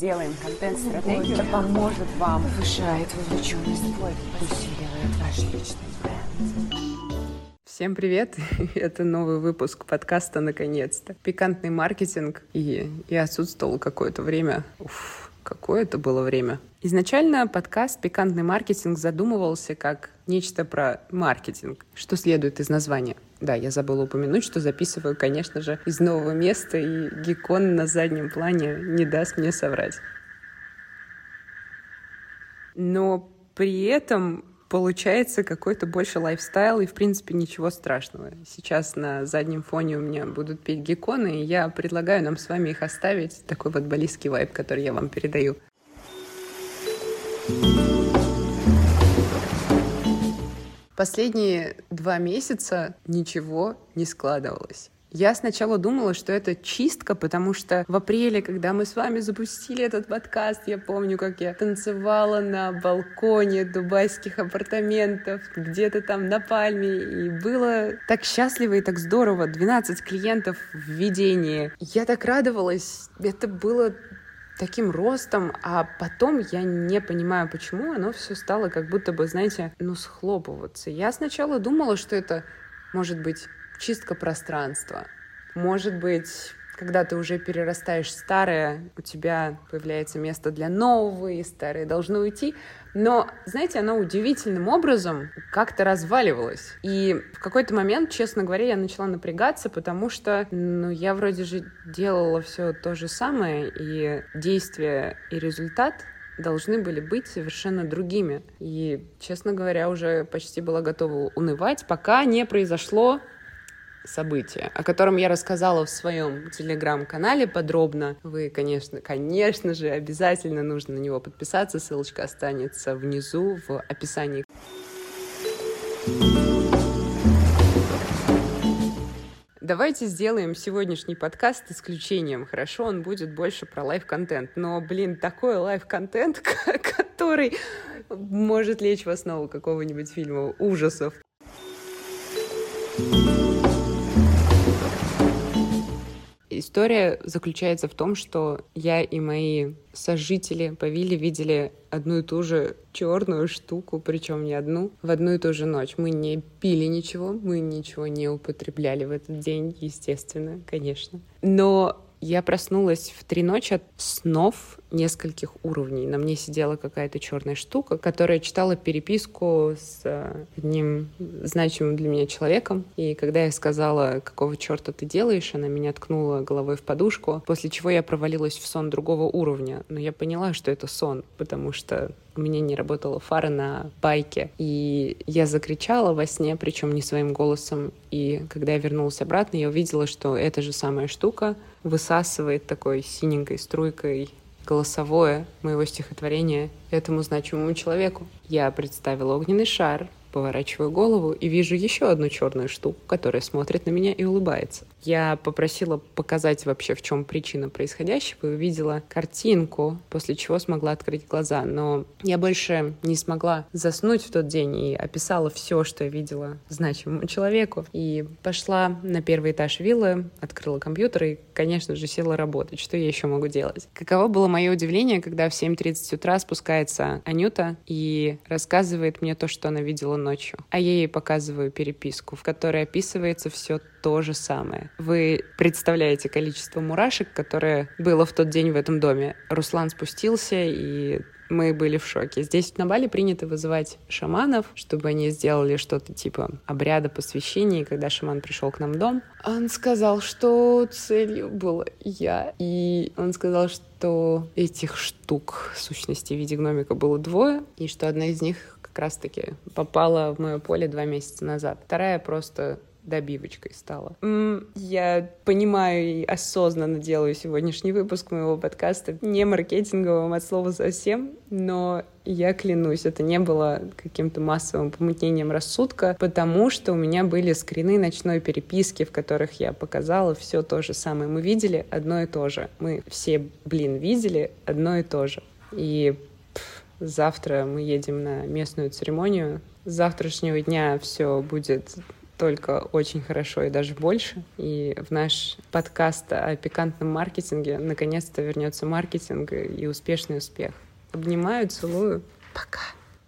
Делаем контент-стратегию. Это поможет вам, повышает вовлеченность, усиливает ваш личный бренд. Всем привет! Это новый выпуск подкаста наконец-то. Пикантный маркетинг и, и отсутствовал какое-то время. Уф, какое это было время. Изначально подкаст «Пикантный маркетинг» задумывался как нечто про маркетинг, что следует из названия. Да, я забыла упомянуть, что записываю, конечно же, из нового места, и геккон на заднем плане не даст мне соврать. Но при этом получается какой-то больше лайфстайл, и, в принципе, ничего страшного. Сейчас на заднем фоне у меня будут петь гекконы, и я предлагаю нам с вами их оставить, такой вот баллистский вайб, который я вам передаю. thank you Последние два месяца ничего не складывалось. Я сначала думала, что это чистка, потому что в апреле, когда мы с вами запустили этот подкаст, я помню, как я танцевала на балконе дубайских апартаментов, где-то там на Пальме, и было так счастливо и так здорово. 12 клиентов в ведении. Я так радовалась. Это было таким ростом, а потом я не понимаю, почему оно все стало как будто бы, знаете, ну, схлопываться. Я сначала думала, что это может быть чистка пространства, может быть когда ты уже перерастаешь старое, у тебя появляется место для нового, и старое должно уйти. Но, знаете, оно удивительным образом как-то разваливалось. И в какой-то момент, честно говоря, я начала напрягаться, потому что, ну, я вроде же делала все то же самое, и действие и результат должны были быть совершенно другими. И, честно говоря, уже почти была готова унывать, пока не произошло событие, о котором я рассказала в своем телеграм-канале подробно. Вы, конечно, конечно же, обязательно нужно на него подписаться. Ссылочка останется внизу в описании. Давайте сделаем сегодняшний подкаст исключением. Хорошо, он будет больше про life контент. Но, блин, такой life контент, который может лечь в основу какого-нибудь фильма ужасов. thank you История заключается в том, что я и мои сожители по вилле видели одну и ту же черную штуку, причем не одну, в одну и ту же ночь. Мы не пили ничего, мы ничего не употребляли в этот день, естественно, конечно. Но я проснулась в три ночи от снов нескольких уровней. На мне сидела какая-то черная штука, которая читала переписку с э, одним значимым для меня человеком. И когда я сказала, какого черта ты делаешь, она меня ткнула головой в подушку, после чего я провалилась в сон другого уровня. Но я поняла, что это сон, потому что у меня не работала фара на байке. И я закричала во сне, причем не своим голосом. И когда я вернулась обратно, я увидела, что эта же самая штука высасывает такой синенькой струйкой голосовое моего стихотворения этому значимому человеку. Я представила огненный шар, Поворачиваю голову и вижу еще одну черную штуку, которая смотрит на меня и улыбается. Я попросила показать вообще, в чем причина происходящего, и увидела картинку, после чего смогла открыть глаза. Но я больше не смогла заснуть в тот день и описала все, что я видела значимому человеку. И пошла на первый этаж виллы, открыла компьютер и, конечно же, села работать. Что я еще могу делать? Каково было мое удивление, когда в 7.30 утра спускается Анюта и рассказывает мне то, что она видела ночью. А я ей показываю переписку, в которой описывается все то же самое. Вы представляете количество мурашек, которое было в тот день в этом доме. Руслан спустился, и мы были в шоке. Здесь на Бали принято вызывать шаманов, чтобы они сделали что-то типа обряда посвящения. И когда шаман пришел к нам в дом, он сказал, что целью была я. И он сказал, что этих штук, сущности в виде гномика, было двое, и что одна из них как раз-таки попала в мое поле два месяца назад. Вторая просто добивочкой стала. Я понимаю и осознанно делаю сегодняшний выпуск моего подкаста не маркетинговым от слова совсем, но я клянусь, это не было каким-то массовым помутнением рассудка, потому что у меня были скрины ночной переписки, в которых я показала все то же самое. Мы видели одно и то же. Мы все, блин, видели одно и то же. И Завтра мы едем на местную церемонию. С завтрашнего дня все будет только очень хорошо и даже больше. И в наш подкаст о пикантном маркетинге наконец-то вернется маркетинг и успешный успех. Обнимаю, целую. Пока.